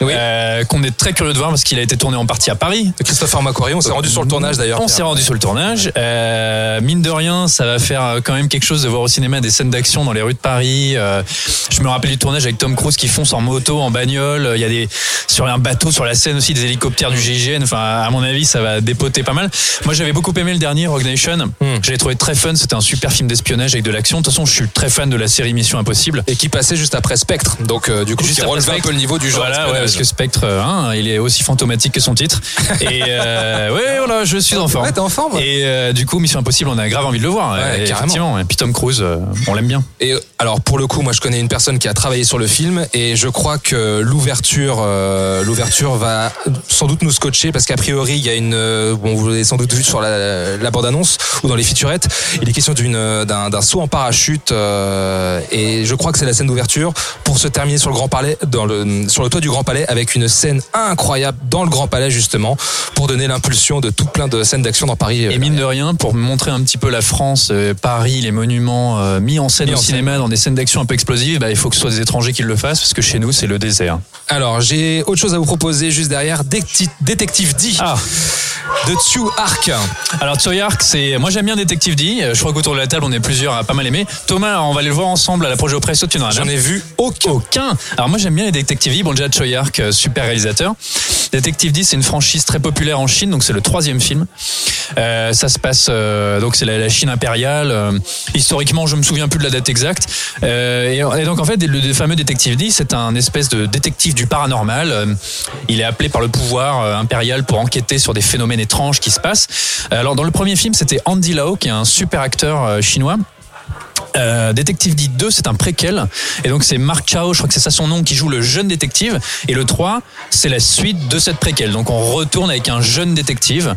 Oui. euh, qu'on est très curieux de voir parce qu'il a été tourné en partie à Paris. Christopher McQuarrie, on s'est rendu sur le tournage d'ailleurs. On s'est rendu sur le tournage. Euh, mine de rien, ça va faire euh, quand même quelque chose de voir au cinéma des scènes d'action dans les rues de Paris. Euh, je me rappelle du tournage avec Tom Cruise qui fonce en moto, en bagnole. Il y a des sur un bateau sur la scène aussi des hélicoptères du GIGN. Enfin, à mon avis, ça va dépoter pas mal. Moi, j'avais beaucoup aimé le dernier Rogue Nation. Je l'ai trouvé très fun. C'était un super film d'espionnage avec de l'action. De toute façon, je suis très fan de la série Mission Impossible. Et qui passait juste après Spectre. Donc, du coup, Juste qui relevait un peu le niveau du genre. Voilà, ouais, parce que Spectre, hein, il est aussi fantomatique que son titre. Et euh, ouais, voilà, je suis en forme. Ouais, t'es en forme. Et euh, du coup, Mission Impossible, on a grave envie de le voir. Ouais, Et carrément. Et puis Tom Cruise, euh, on l'aime bien. Et euh, alors pour le coup, moi je connais une personne qui a travaillé sur le film et je crois que l'ouverture, euh, l'ouverture va sans doute nous scotcher parce qu'a priori il y a une, euh, bon vous l'avez sans doute vu sur la, la bande annonce ou dans les featurettes, il est question d'une euh, d'un d'un saut en parachute euh, et je crois que c'est la scène d'ouverture pour se terminer sur le Grand Palais, dans le sur le toit du Grand Palais avec une scène incroyable dans le Grand Palais justement pour donner l'impulsion de tout plein de scènes d'action dans Paris. Et mine de rien, pour montrer un petit peu la France, euh, Paris, les monuments euh, mis en scène Mis au en scène. cinéma dans des scènes d'action un peu explosives, bah, il faut que ce soit des étrangers qui le fassent parce que chez nous, c'est le désert. Alors j'ai autre chose à vous proposer juste derrière, Détective D Ah, de Tsu Ark. alors Tsoyark, c'est moi j'aime bien Détective D. Euh, Je crois qu'autour de la table, on est plusieurs à pas mal aimer. Thomas, on va aller le voir ensemble à la Projet Presso. Tu n'en as ai vu aucun. aucun. Alors moi j'aime bien les Détectives D. Bon déjà Choyark, euh, super réalisateur. Détective D, c'est une franchise très populaire en Chine, donc c'est le troisième film. Euh, ça se passe euh, donc c'est la, Chine impériale. Euh, historiquement, je me souviens plus de la date exacte. Euh, et, et donc en fait, le, fameux Détective D, c'est un espèce de détective du paranormal. Il est appelé par le pouvoir impérial pour enquêter sur des phénomènes étranges qui se passent. Alors dans le premier film, c'était Andy Lau, qui est un super acteur chinois. Euh, détective D 2, c'est un préquel. Et donc, c'est Mark Chao, je crois que c'est ça son nom, qui joue le jeune détective. Et le 3, c'est la suite de cette préquel. Donc, on retourne avec un jeune détective.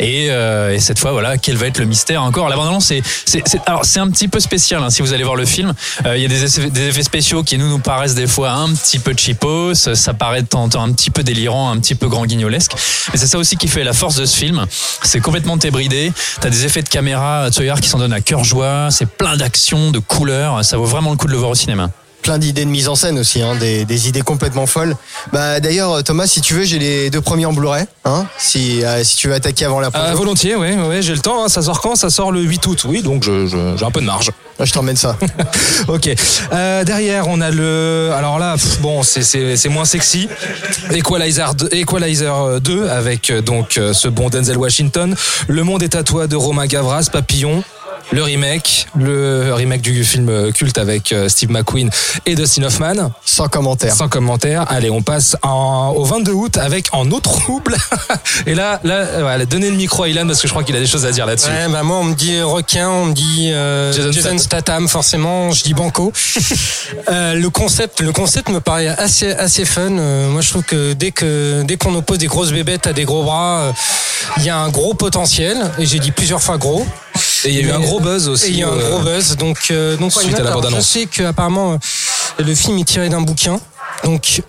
Et, euh, et cette fois, voilà, quel va être le mystère encore? La bande-annonce, c'est, c'est, alors, c'est un petit peu spécial, hein, si vous allez voir le film. Euh, Il y a des effets, spéciaux qui, nous, nous paraissent des fois un petit peu cheapos. Ça paraît un petit peu délirant, un petit peu grand guignolesque. Mais c'est ça aussi qui fait la force de ce film. C'est complètement débridé. T'as des effets de caméra, Tsoyar, qui s'en donnent à cœur joie. C'est plein d'actions, de couleurs. Ça vaut vraiment le coup de le voir au cinéma. plein d'idées de mise en scène aussi, hein, des, des idées complètement folles. Bah d'ailleurs Thomas, si tu veux, j'ai les deux premiers en Blu-ray, hein, si euh, si tu veux attaquer avant la Ah, projo. volontiers, ouais, ouais, j'ai le temps. hein. Ça sort quand? Ça sort le 8 août. Oui, donc je- je- j'ai un peu de marge. je t'emmène ça. Ok. Euh, derrière, on a le. Alors là, pff, bon, c'est- c'est c'est moins sexy. Equalizer 2, Equalizer 2 avec euh, donc euh, ce bon Denzel Washington. Le monde est à toi de Romain Gavras, Papillon. Le remake, le remake du film culte avec euh, Steve McQueen et Dustin Hoffman. Sans commentaire. Sans commentaire. Allez, on passe en- au 22 août avec En eau trouble. Et là, là, euh, voilà, donnez le micro à Ilan parce que je crois qu'il a des choses à dire là-dessus. Ouais, bah moi on me dit requin, on me dit euh, Jason Jason, Statham, forcément, je dis banco. Euh, le concept, le concept me paraît assez assez fun. Euh, moi je trouve que dès que dès qu'on oppose des grosses bébêtes à des gros bras, euh, il y a un gros potentiel. Et j'ai dit plusieurs fois gros. Et il y a eu un gros buzz aussi. Et il y a un euh, gros buzz. Donc euh, donc suite à la Alors, bande-annonce. Je sais qu'apparemment le film est tiré d'un bouquin. Donc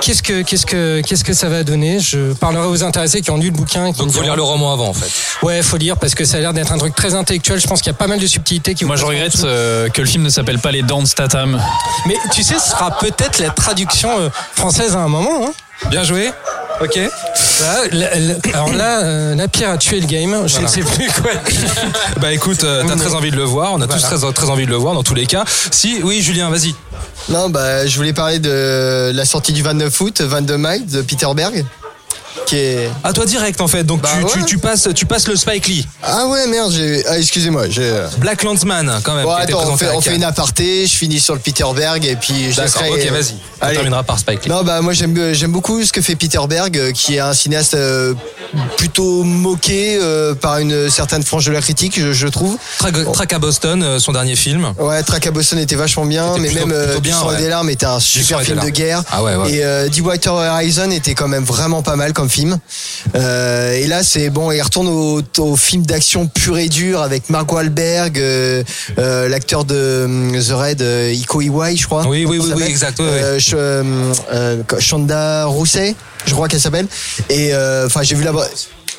Qu'est-ce que qu'est-ce que qu'est-ce que ça va donner? Je parlerai aux intéressés qui ont lu le bouquin. qui Donc faut lire le roman avant en fait. Ouais, faut lire parce que ça a l'air d'être un truc très intellectuel. Je pense qu'il y a pas mal de subtilités qui. Moi, je regrette euh, que le film ne s'appelle pas Les Dents de Statham. Mais tu sais, ce sera peut-être la traduction euh, française à un moment. Hein. Bien joué. Ok. Voilà, la- la- alors là, euh, la pierre a tué le game. Je ne sais plus quoi. Bah écoute, euh, t'as très envie de le voir. On a tous très, très envie de le voir dans tous les cas. Si, oui, Julien, vas-y. Non, bah je voulais parler de la sortie du 29 août, 22 mai de Peter Berg, qui est. À toi direct en fait. Donc Bah tu, ouais. tu, tu passes, tu passes le Spike Lee. Ah ouais merde, j'ai. Ah excusez-moi, j'ai. Black Landsman quand même. Bon, attends, on fait, on une aparté, je finis sur le Peter Berg et puis je D'accord. Ok, vas-y. On Allez. terminera par Spike Lee. Non, bah moi j'aime j'aime beaucoup ce que fait Peter Berg, euh, qui est un cinéaste euh, plutôt moqué euh, par une certaine frange de la critique, je, je trouve. Track, Track à Boston, euh, son dernier film. Ouais, Track à Boston était vachement bien, C'était mais plutôt- même euh, plutôt bien, ouais. des larmes était un super film de guerre. Ah ouais, ouais. Et euh, Deepwater Horizon était quand même vraiment pas mal comme film. Euh, et là, c'est bon, il retourne au, au film d'action pur et dur avec Mark Wahlberg, euh, euh, l'acteur de hum, The Raid, euh, Iko Iwai, je crois. Oui, oui, oui, oui, exact, oui, oui. Euh, euh, euh, Shonda Rousset, je crois qu'elle s'appelle. Et euh, enfin, j'ai vu la.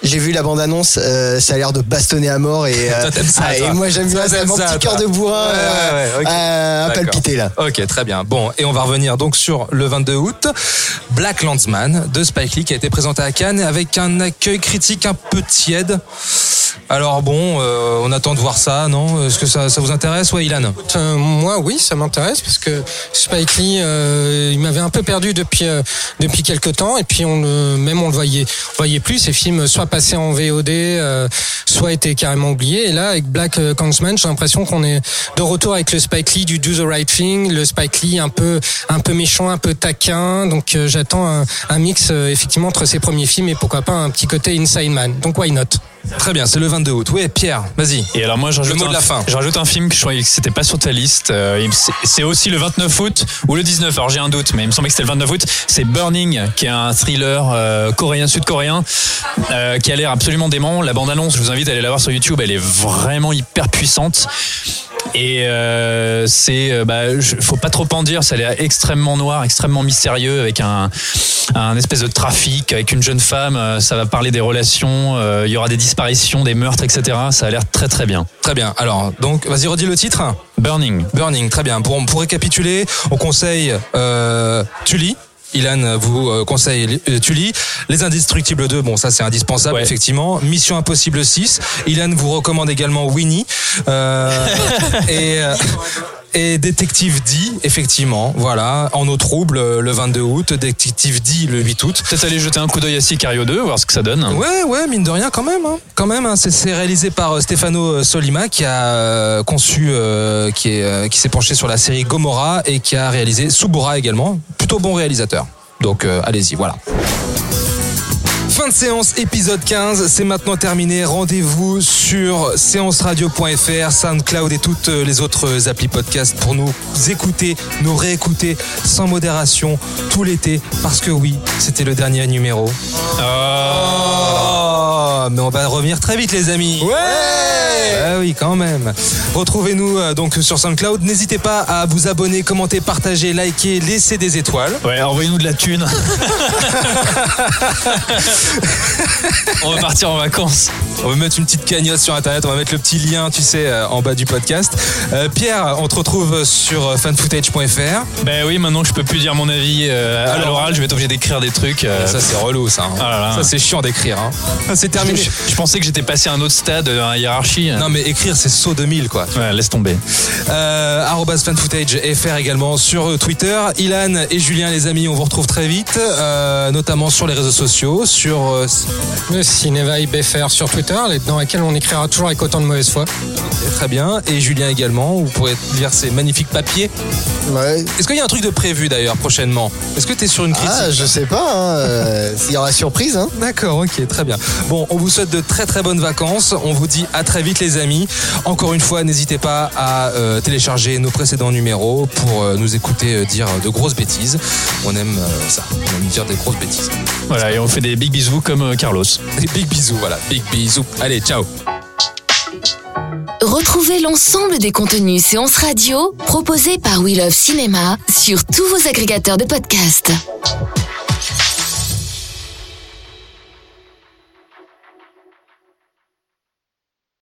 J'ai vu la bande-annonce, euh, ça a l'air de bastonner à mort et, euh, Toi, t'aimes ça, ah, et moi j'aime bien ça, mon petit cœur de bourrin Ouais, euh, ouais, ouais, ok. à, à palpiter là. Ok, très bien. Bon, et on va revenir donc sur le 22 août. Black Landsman de Spike Lee qui a été présenté à Cannes avec un accueil critique un peu tiède. Alors bon, euh, on attend de voir ça, non? Est-ce que ça, ça vous intéresse, ouais, Ilan Euh, moi, oui, ça m'intéresse parce que Spike Lee, euh, il m'avait un peu perdu depuis euh, depuis quelques temps et puis on même on le voyait, on voyait plus. Ces films soit passés en VOD, euh, soit étaient carrément oubliés. Et là, avec Black euh, Klansman, j'ai l'impression qu'on est de retour avec le Spike Lee du Do the Right Thing, le Spike Lee un peu un peu méchant, un peu taquin. Donc euh, j'attends un, un mix effectivement entre ses premiers films et pourquoi pas un petit côté Inside Man. Donc why not? Très bien, c'est le 22 août. Ouais, Pierre, vas-y. Et alors moi, je rajoute, mot de un, la fin. je rajoute un film que je croyais que c'était pas sur ta liste. Euh, c'est aussi le 29 août ou le 19. Alors j'ai un doute, mais il me semblait que c'était le 29 août. C'est Burning, qui est un thriller euh, coréen, sud-coréen, euh, qui a l'air absolument dément. La bande-annonce, je vous invite à aller la voir sur YouTube. Elle est vraiment hyper puissante. Et euh, c'est, euh, bah, faut pas trop en dire. Ça a l'air extrêmement noir, extrêmement mystérieux, avec un, un espèce de trafic, avec une jeune femme. euh, Ça va parler des relations. euh, Il y aura des disparitions, des meurtres, etc. Ça a l'air très très bien. Très bien. Alors, donc, vas-y, redis le titre. Burning. Burning, très bien. Pour, pour récapituler, on conseille euh, Tully. Ilan vous euh, conseille euh, Tully. Les Indestructibles 2, bon ça c'est indispensable Ouais. effectivement. Mission Impossible 6. Ilan vous recommande également Winnie. Euh, et, euh, et Détective D, effectivement. Voilà, en eau trouble euh, le 22 août. Détective D le 8 août. Peut-être aller jeter un coup d'œil à Sicario 2, voir ce que ça donne. Ouais, ouais, mine de rien, quand même. hein. Quand même, hein. c'est réalisé par euh, Stefano Solima qui a euh, conçu, euh, qui est, euh, qui s'est penché sur la série Gomorrah et qui a réalisé Subura également. Plutôt bon réalisateur. Donc, euh, allez-y, voilà. Fin de séance, épisode 15, c'est maintenant terminé. Rendez-vous sur séanceradio.fr, SoundCloud et toutes les autres applis podcast pour nous écouter, nous réécouter sans modération tout l'été. Parce que oui, c'était le dernier numéro. Oh, mais on va revenir très vite, les amis. Ouais. Ah oui, quand même. Retrouvez-nous euh, donc sur SoundCloud. N'hésitez pas à vous abonner, commenter, partager, liker, laisser des étoiles. Ouais, envoyez-nous de la thune. On va partir en vacances. On va mettre une petite cagnotte sur internet, on va mettre le petit lien, tu sais, euh, en bas du podcast. Euh, Pierre, on te retrouve sur euh, fanfootage.fr. Ben oui, maintenant que je peux plus dire mon avis euh, à l'oral, je vais être obligé d'écrire des trucs. euh, Ça, c'est relou, ça. hein. Ah là là. Ça, c'est chiant d'écrire. Hein. C'est je, terminé. je- je pensais que j'étais passé à un autre stade, à la hiérarchie. Non, mais écrire, c'est saut 2000, quoi. Ouais, laisse tomber. Arrobas fanfootage FR également sur Twitter. Ilan et Julien, les amis, on vous retrouve très vite, notamment sur les réseaux sociaux, sur euh, Le Cinévaille BFR sur Twitter, dans laquelle on écrira toujours avec autant de mauvaise foi. très bien, et Julien également. Vous pourrez lire ces magnifiques papiers. Ouais. Est-ce qu'il y a un truc de prévu d'ailleurs prochainement? Est-ce que tu es sur une critique? Ah, je sais pas. Hein. euh, Il y aura surprise. Hein. D'accord, ok, très bien. Bon, on vous souhaite de très très bonnes vacances. On vous dit à très vite les amis. Encore une fois, n'hésitez pas à euh, télécharger nos précédents numéros pour euh, nous écouter euh, dire de grosses bêtises. On aime euh, ça, on aime dire des grosses bêtises. Voilà, et on fait des big bisous comme euh, Carlos. Big bisous, voilà, big bisous. Allez, ciao. Retrouvez l'ensemble des contenus séances radio proposés par We Love Cinéma sur tous vos agrégateurs de podcasts.